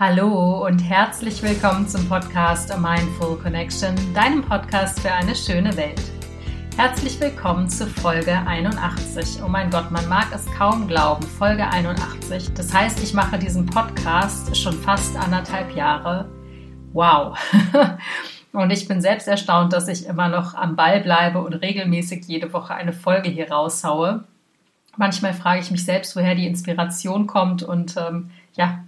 Hallo und herzlich willkommen zum Podcast A Mindful Connection, deinem Podcast für eine schöne Welt. Herzlich willkommen zu Folge 81. Oh mein Gott, man mag es kaum glauben, Folge 81. Das heißt, ich mache diesen Podcast schon fast anderthalb Jahre. Wow. Und ich bin selbst erstaunt, dass ich immer noch am Ball bleibe und regelmäßig jede Woche eine Folge hier raushaue. Manchmal frage ich mich selbst, woher die Inspiration kommt und ähm, ja,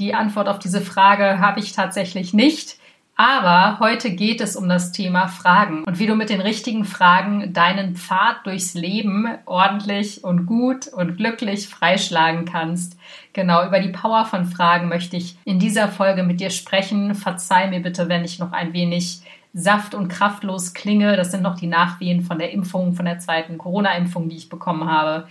die Antwort auf diese Frage habe ich tatsächlich nicht. Aber heute geht es um das Thema Fragen und wie du mit den richtigen Fragen deinen Pfad durchs Leben ordentlich und gut und glücklich freischlagen kannst. Genau, über die Power von Fragen möchte ich in dieser Folge mit dir sprechen. Verzeih mir bitte, wenn ich noch ein wenig saft- und kraftlos klinge. Das sind noch die Nachwehen von der Impfung, von der zweiten Corona-Impfung, die ich bekommen habe.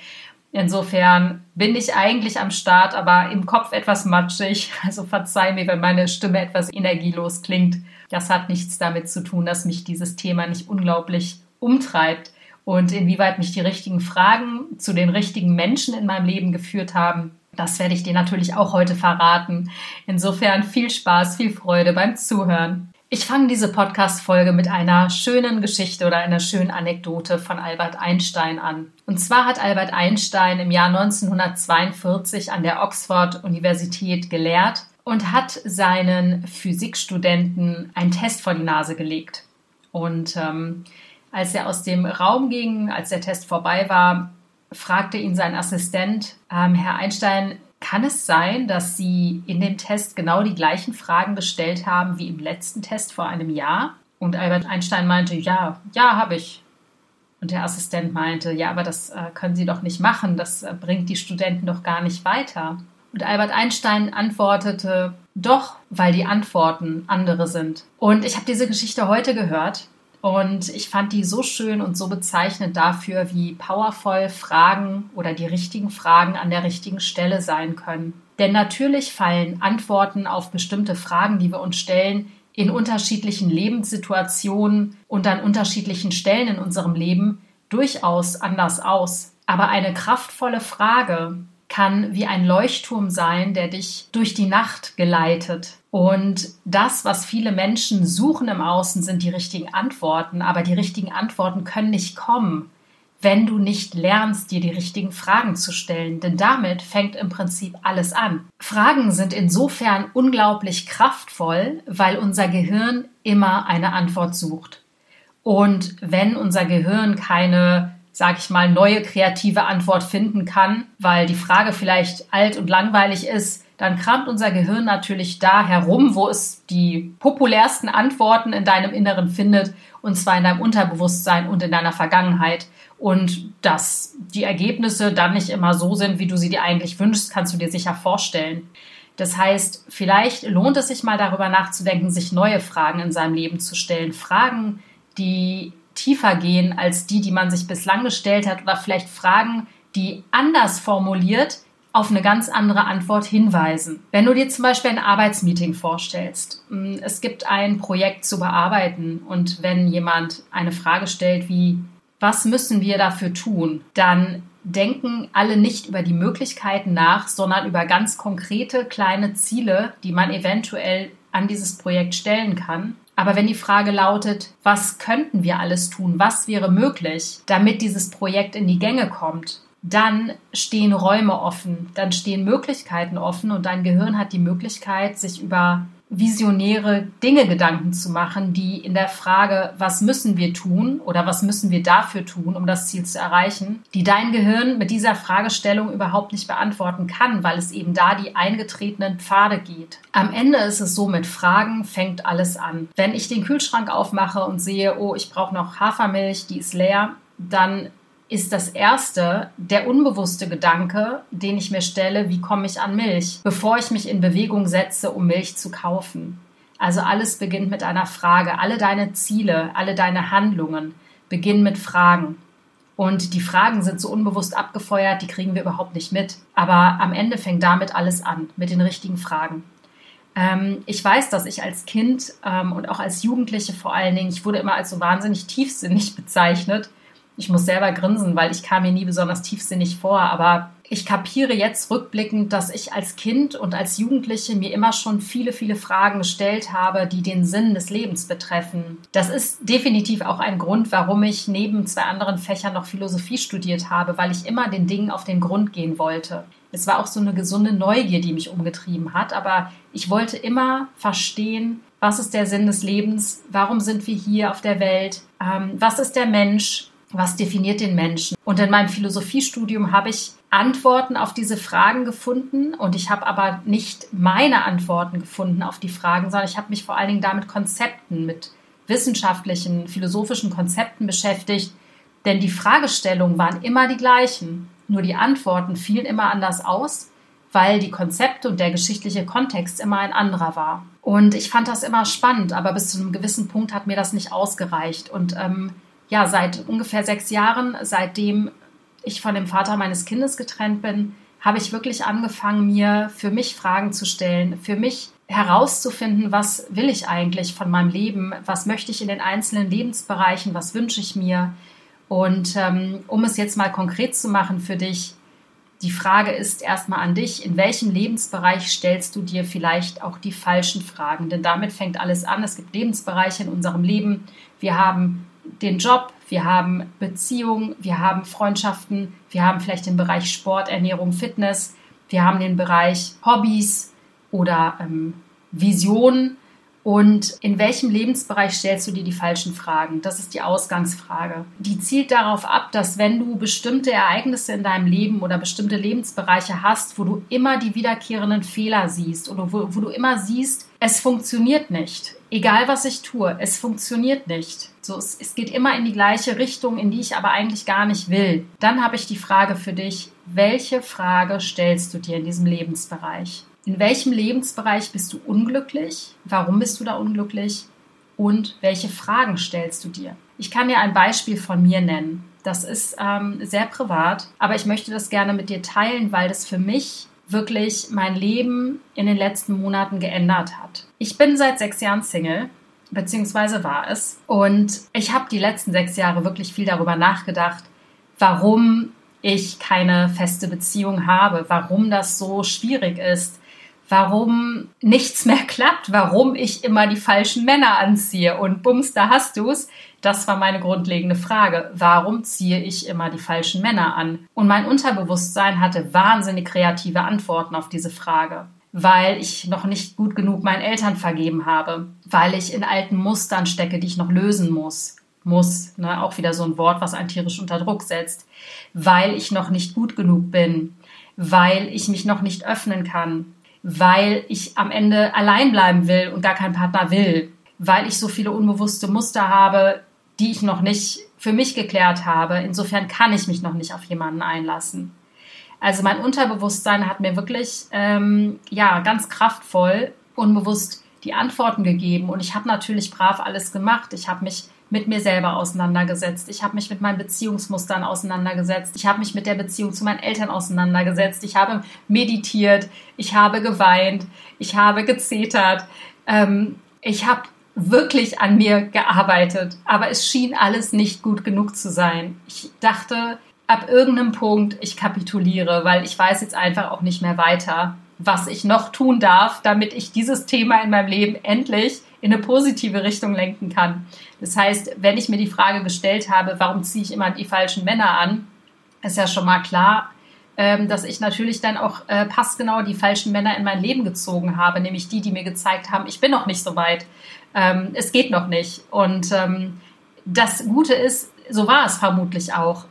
Insofern bin ich eigentlich am Start, aber im Kopf etwas matschig. Also verzeih mir, wenn meine Stimme etwas energielos klingt. Das hat nichts damit zu tun, dass mich dieses Thema nicht unglaublich umtreibt und inwieweit mich die richtigen Fragen zu den richtigen Menschen in meinem Leben geführt haben. Das werde ich dir natürlich auch heute verraten. Insofern viel Spaß, viel Freude beim Zuhören. Ich fange diese Podcast-Folge mit einer schönen Geschichte oder einer schönen Anekdote von Albert Einstein an. Und zwar hat Albert Einstein im Jahr 1942 an der Oxford-Universität gelehrt und hat seinen Physikstudenten einen Test vor die Nase gelegt. Und ähm, als er aus dem Raum ging, als der Test vorbei war, fragte ihn sein Assistent, ähm, Herr Einstein, kann es sein, dass Sie in dem Test genau die gleichen Fragen gestellt haben wie im letzten Test vor einem Jahr? Und Albert Einstein meinte, ja, ja, habe ich. Und der Assistent meinte, ja, aber das äh, können Sie doch nicht machen, das äh, bringt die Studenten doch gar nicht weiter. Und Albert Einstein antwortete, doch, weil die Antworten andere sind. Und ich habe diese Geschichte heute gehört und ich fand die so schön und so bezeichnend dafür, wie powervoll Fragen oder die richtigen Fragen an der richtigen Stelle sein können. Denn natürlich fallen Antworten auf bestimmte Fragen, die wir uns stellen, in unterschiedlichen Lebenssituationen und an unterschiedlichen Stellen in unserem Leben durchaus anders aus. Aber eine kraftvolle Frage kann wie ein Leuchtturm sein, der dich durch die Nacht geleitet. Und das, was viele Menschen suchen im Außen, sind die richtigen Antworten. Aber die richtigen Antworten können nicht kommen, wenn du nicht lernst, dir die richtigen Fragen zu stellen. Denn damit fängt im Prinzip alles an. Fragen sind insofern unglaublich kraftvoll, weil unser Gehirn immer eine Antwort sucht. Und wenn unser Gehirn keine sag ich mal, neue kreative Antwort finden kann, weil die Frage vielleicht alt und langweilig ist, dann kramt unser Gehirn natürlich da herum, wo es die populärsten Antworten in deinem Inneren findet, und zwar in deinem Unterbewusstsein und in deiner Vergangenheit. Und dass die Ergebnisse dann nicht immer so sind, wie du sie dir eigentlich wünschst, kannst du dir sicher vorstellen. Das heißt, vielleicht lohnt es sich mal darüber nachzudenken, sich neue Fragen in seinem Leben zu stellen. Fragen, die tiefer gehen als die, die man sich bislang gestellt hat oder vielleicht Fragen, die anders formuliert auf eine ganz andere Antwort hinweisen. Wenn du dir zum Beispiel ein Arbeitsmeeting vorstellst, mm, es gibt ein Projekt zu bearbeiten und wenn jemand eine Frage stellt wie, was müssen wir dafür tun, dann denken alle nicht über die Möglichkeiten nach, sondern über ganz konkrete kleine Ziele, die man eventuell an dieses Projekt stellen kann. Aber wenn die Frage lautet, was könnten wir alles tun, was wäre möglich, damit dieses Projekt in die Gänge kommt, dann stehen Räume offen, dann stehen Möglichkeiten offen und dein Gehirn hat die Möglichkeit, sich über visionäre Dinge Gedanken zu machen, die in der Frage, was müssen wir tun oder was müssen wir dafür tun, um das Ziel zu erreichen, die dein Gehirn mit dieser Fragestellung überhaupt nicht beantworten kann, weil es eben da die eingetretenen Pfade geht. Am Ende ist es so, mit Fragen fängt alles an. Wenn ich den Kühlschrank aufmache und sehe, oh, ich brauche noch Hafermilch, die ist leer, dann ist das erste der unbewusste Gedanke, den ich mir stelle, wie komme ich an Milch, bevor ich mich in Bewegung setze, um Milch zu kaufen. Also alles beginnt mit einer Frage. Alle deine Ziele, alle deine Handlungen beginnen mit Fragen. Und die Fragen sind so unbewusst abgefeuert, die kriegen wir überhaupt nicht mit. Aber am Ende fängt damit alles an, mit den richtigen Fragen. Ähm, ich weiß, dass ich als Kind ähm, und auch als Jugendliche vor allen Dingen, ich wurde immer als so wahnsinnig tiefsinnig bezeichnet ich muss selber grinsen, weil ich kam mir nie besonders tiefsinnig vor. Aber ich kapiere jetzt rückblickend, dass ich als Kind und als Jugendliche mir immer schon viele, viele Fragen gestellt habe, die den Sinn des Lebens betreffen. Das ist definitiv auch ein Grund, warum ich neben zwei anderen Fächern noch Philosophie studiert habe, weil ich immer den Dingen auf den Grund gehen wollte. Es war auch so eine gesunde Neugier, die mich umgetrieben hat, aber ich wollte immer verstehen, was ist der Sinn des Lebens, warum sind wir hier auf der Welt, ähm, was ist der Mensch, was definiert den Menschen. Und in meinem Philosophiestudium habe ich Antworten auf diese Fragen gefunden und ich habe aber nicht meine Antworten gefunden auf die Fragen, sondern ich habe mich vor allen Dingen damit Konzepten, mit wissenschaftlichen, philosophischen Konzepten beschäftigt, denn die Fragestellungen waren immer die gleichen, nur die Antworten fielen immer anders aus, weil die Konzepte und der geschichtliche Kontext immer ein anderer war. Und ich fand das immer spannend, aber bis zu einem gewissen Punkt hat mir das nicht ausgereicht und ähm, ja, seit ungefähr sechs Jahren, seitdem ich von dem Vater meines Kindes getrennt bin, habe ich wirklich angefangen, mir für mich Fragen zu stellen, für mich herauszufinden, was will ich eigentlich von meinem Leben, was möchte ich in den einzelnen Lebensbereichen, was wünsche ich mir. Und ähm, um es jetzt mal konkret zu machen für dich, die Frage ist erstmal an dich, in welchem Lebensbereich stellst du dir vielleicht auch die falschen Fragen? Denn damit fängt alles an. Es gibt Lebensbereiche in unserem Leben. Wir haben den Job, wir haben Beziehungen, wir haben Freundschaften, wir haben vielleicht den Bereich Sport, Ernährung, Fitness, wir haben den Bereich Hobbys oder ähm, Visionen. Und in welchem Lebensbereich stellst du dir die falschen Fragen? Das ist die Ausgangsfrage. Die zielt darauf ab, dass wenn du bestimmte Ereignisse in deinem Leben oder bestimmte Lebensbereiche hast, wo du immer die wiederkehrenden Fehler siehst oder wo, wo du immer siehst, es funktioniert nicht. Egal was ich tue, es funktioniert nicht. So, es, es geht immer in die gleiche Richtung, in die ich aber eigentlich gar nicht will. Dann habe ich die Frage für dich, welche Frage stellst du dir in diesem Lebensbereich? In welchem Lebensbereich bist du unglücklich? Warum bist du da unglücklich? Und welche Fragen stellst du dir? Ich kann dir ein Beispiel von mir nennen. Das ist ähm, sehr privat, aber ich möchte das gerne mit dir teilen, weil das für mich wirklich mein Leben in den letzten Monaten geändert hat. Ich bin seit sechs Jahren Single, beziehungsweise war es. Und ich habe die letzten sechs Jahre wirklich viel darüber nachgedacht, warum ich keine feste Beziehung habe, warum das so schwierig ist, warum nichts mehr klappt, warum ich immer die falschen Männer anziehe. Und bums, da hast du's. Das war meine grundlegende Frage. Warum ziehe ich immer die falschen Männer an? Und mein Unterbewusstsein hatte wahnsinnig kreative Antworten auf diese Frage. Weil ich noch nicht gut genug meinen Eltern vergeben habe, weil ich in alten Mustern stecke, die ich noch lösen muss. Muss, ne? auch wieder so ein Wort, was einen tierisch unter Druck setzt, weil ich noch nicht gut genug bin, weil ich mich noch nicht öffnen kann, weil ich am Ende allein bleiben will und gar keinen Partner will, weil ich so viele unbewusste Muster habe, die ich noch nicht für mich geklärt habe. Insofern kann ich mich noch nicht auf jemanden einlassen. Also mein Unterbewusstsein hat mir wirklich ähm, ja ganz kraftvoll unbewusst die Antworten gegeben und ich habe natürlich brav alles gemacht. Ich habe mich mit mir selber auseinandergesetzt. Ich habe mich mit meinen Beziehungsmustern auseinandergesetzt. Ich habe mich mit der Beziehung zu meinen Eltern auseinandergesetzt. Ich habe meditiert. Ich habe geweint. Ich habe gezetert. Ähm, ich habe wirklich an mir gearbeitet. Aber es schien alles nicht gut genug zu sein. Ich dachte, ab irgendeinem Punkt, ich kapituliere, weil ich weiß jetzt einfach auch nicht mehr weiter, was ich noch tun darf, damit ich dieses Thema in meinem Leben endlich in eine positive Richtung lenken kann. Das heißt, wenn ich mir die Frage gestellt habe, warum ziehe ich immer die falschen Männer an, ist ja schon mal klar, ähm, dass ich natürlich dann auch äh, passgenau die falschen Männer in mein Leben gezogen habe, nämlich die, die mir gezeigt haben, ich bin noch nicht so weit, ähm, es geht noch nicht. Und ähm, das Gute ist, so war es vermutlich auch.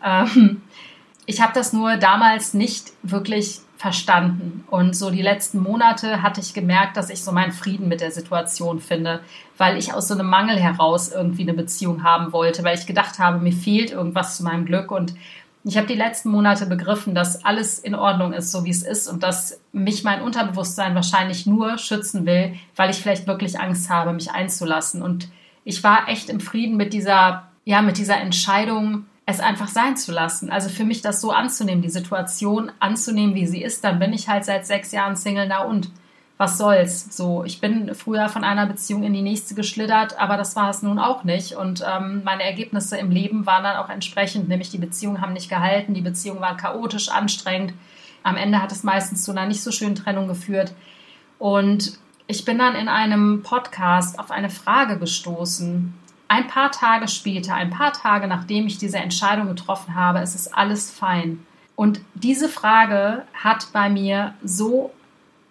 ich habe das nur damals nicht wirklich verstanden. Und so die letzten Monate hatte ich gemerkt, dass ich so meinen Frieden mit der Situation finde, weil ich aus so einem Mangel heraus irgendwie eine Beziehung haben wollte, weil ich gedacht habe, mir fehlt irgendwas zu meinem Glück. Und ich habe die letzten Monate begriffen, dass alles in Ordnung ist, so wie es ist und dass mich mein Unterbewusstsein wahrscheinlich nur schützen will, weil ich vielleicht wirklich Angst habe, mich einzulassen. Und ich war echt im Frieden mit dieser, ja, mit dieser Entscheidung, es einfach sein zu lassen. Also für mich das so anzunehmen, die Situation anzunehmen, wie sie ist, dann bin ich halt seit sechs Jahren Single, na und was soll's? So, ich bin früher von einer Beziehung in die nächste geschlittert, aber das war es nun auch nicht. Und ähm, meine Ergebnisse im Leben waren dann auch entsprechend, nämlich die Beziehungen haben nicht gehalten, die Beziehungen waren chaotisch, anstrengend. Am Ende hat es meistens zu einer nicht so schönen Trennung geführt. Und ich bin dann in einem Podcast auf eine Frage gestoßen. Ein paar Tage später, ein paar Tage nachdem ich diese Entscheidung getroffen habe, es ist alles fein. Und diese Frage hat bei mir so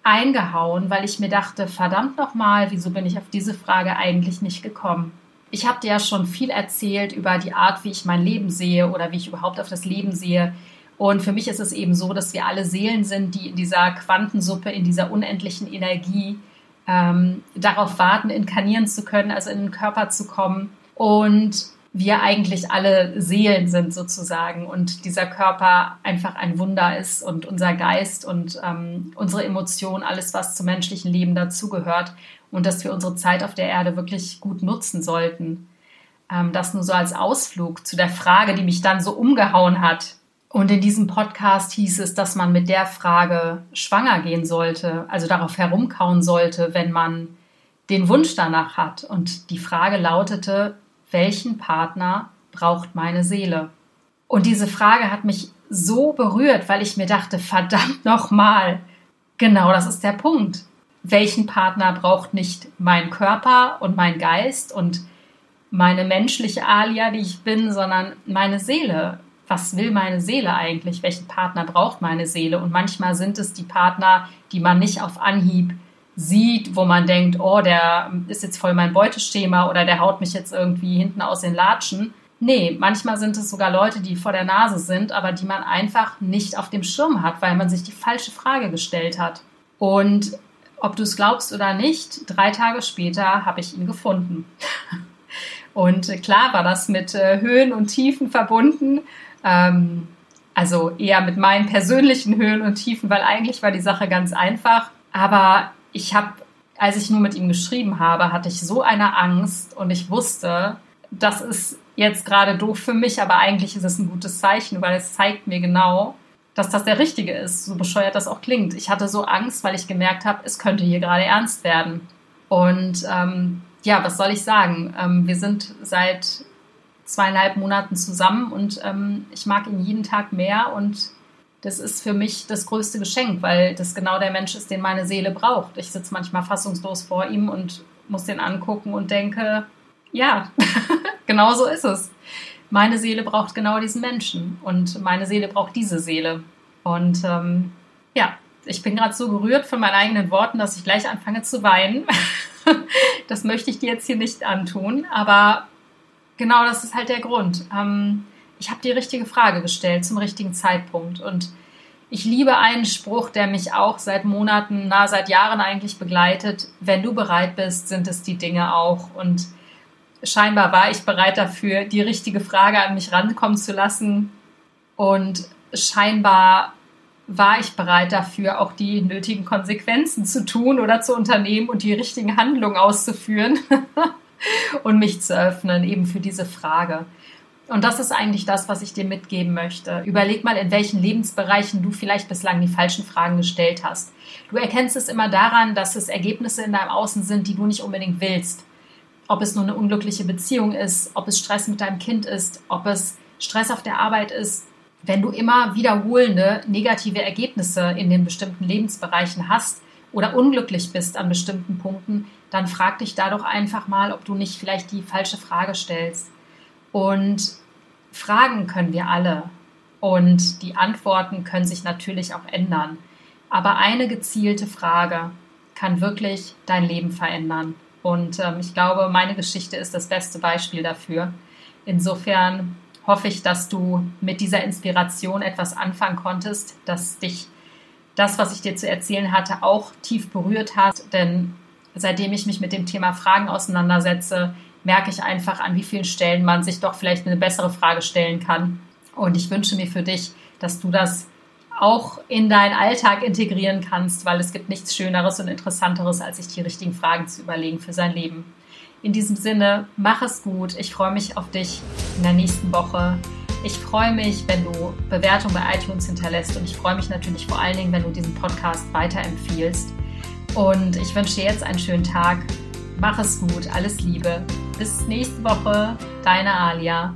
eingehauen, weil ich mir dachte, verdammt nochmal, wieso bin ich auf diese Frage eigentlich nicht gekommen? Ich habe dir ja schon viel erzählt über die Art, wie ich mein Leben sehe oder wie ich überhaupt auf das Leben sehe. Und für mich ist es eben so, dass wir alle Seelen sind, die in dieser Quantensuppe, in dieser unendlichen Energie ähm, darauf warten, inkarnieren zu können, also in den Körper zu kommen. Und wir eigentlich alle Seelen sind sozusagen und dieser Körper einfach ein Wunder ist und unser Geist und ähm, unsere Emotionen, alles, was zum menschlichen Leben dazugehört und dass wir unsere Zeit auf der Erde wirklich gut nutzen sollten. Ähm, das nur so als Ausflug zu der Frage, die mich dann so umgehauen hat. Und in diesem Podcast hieß es, dass man mit der Frage schwanger gehen sollte, also darauf herumkauen sollte, wenn man den Wunsch danach hat. Und die Frage lautete, welchen Partner braucht meine Seele? Und diese Frage hat mich so berührt, weil ich mir dachte, verdammt nochmal, genau das ist der Punkt. Welchen Partner braucht nicht mein Körper und mein Geist und meine menschliche Alia, die ich bin, sondern meine Seele? Was will meine Seele eigentlich? Welchen Partner braucht meine Seele? Und manchmal sind es die Partner, die man nicht auf Anhieb sieht, wo man denkt, oh, der ist jetzt voll mein Beuteschema oder der haut mich jetzt irgendwie hinten aus den Latschen. Nee, manchmal sind es sogar Leute, die vor der Nase sind, aber die man einfach nicht auf dem Schirm hat, weil man sich die falsche Frage gestellt hat. Und ob du es glaubst oder nicht, drei Tage später habe ich ihn gefunden. Und klar war das mit äh, Höhen und Tiefen verbunden. Ähm, also eher mit meinen persönlichen Höhen und Tiefen, weil eigentlich war die Sache ganz einfach. Aber ich habe, als ich nur mit ihm geschrieben habe, hatte ich so eine Angst und ich wusste, das ist jetzt gerade doof für mich, aber eigentlich ist es ein gutes Zeichen, weil es zeigt mir genau, dass das der Richtige ist, so bescheuert das auch klingt. Ich hatte so Angst, weil ich gemerkt habe, es könnte hier gerade ernst werden. Und ähm, ja, was soll ich sagen? Ähm, wir sind seit zweieinhalb Monaten zusammen und ähm, ich mag ihn jeden Tag mehr und das ist für mich das größte Geschenk, weil das genau der Mensch ist, den meine Seele braucht. Ich sitze manchmal fassungslos vor ihm und muss den angucken und denke, ja, genau so ist es. Meine Seele braucht genau diesen Menschen und meine Seele braucht diese Seele. Und ähm, ja, ich bin gerade so gerührt von meinen eigenen Worten, dass ich gleich anfange zu weinen. das möchte ich dir jetzt hier nicht antun, aber genau das ist halt der Grund. Ähm, ich habe die richtige Frage gestellt zum richtigen Zeitpunkt. Und ich liebe einen Spruch, der mich auch seit Monaten, na, seit Jahren eigentlich begleitet. Wenn du bereit bist, sind es die Dinge auch. Und scheinbar war ich bereit dafür, die richtige Frage an mich rankommen zu lassen. Und scheinbar war ich bereit dafür, auch die nötigen Konsequenzen zu tun oder zu unternehmen und die richtigen Handlungen auszuführen und mich zu öffnen, eben für diese Frage. Und das ist eigentlich das, was ich dir mitgeben möchte. Überleg mal, in welchen Lebensbereichen du vielleicht bislang die falschen Fragen gestellt hast. Du erkennst es immer daran, dass es Ergebnisse in deinem Außen sind, die du nicht unbedingt willst. Ob es nur eine unglückliche Beziehung ist, ob es Stress mit deinem Kind ist, ob es Stress auf der Arbeit ist. Wenn du immer wiederholende negative Ergebnisse in den bestimmten Lebensbereichen hast oder unglücklich bist an bestimmten Punkten, dann frag dich da doch einfach mal, ob du nicht vielleicht die falsche Frage stellst. Und Fragen können wir alle. Und die Antworten können sich natürlich auch ändern. Aber eine gezielte Frage kann wirklich dein Leben verändern. Und ähm, ich glaube, meine Geschichte ist das beste Beispiel dafür. Insofern hoffe ich, dass du mit dieser Inspiration etwas anfangen konntest, dass dich das, was ich dir zu erzählen hatte, auch tief berührt hat. Denn seitdem ich mich mit dem Thema Fragen auseinandersetze, merke ich einfach, an wie vielen Stellen man sich doch vielleicht eine bessere Frage stellen kann. Und ich wünsche mir für dich, dass du das auch in deinen Alltag integrieren kannst, weil es gibt nichts Schöneres und Interessanteres, als sich die richtigen Fragen zu überlegen für sein Leben. In diesem Sinne, mach es gut. Ich freue mich auf dich in der nächsten Woche. Ich freue mich, wenn du Bewertungen bei iTunes hinterlässt und ich freue mich natürlich vor allen Dingen, wenn du diesen Podcast weiterempfiehlst. Und ich wünsche dir jetzt einen schönen Tag. Mach es gut. Alles Liebe. Bis nächste Woche, deine Alia.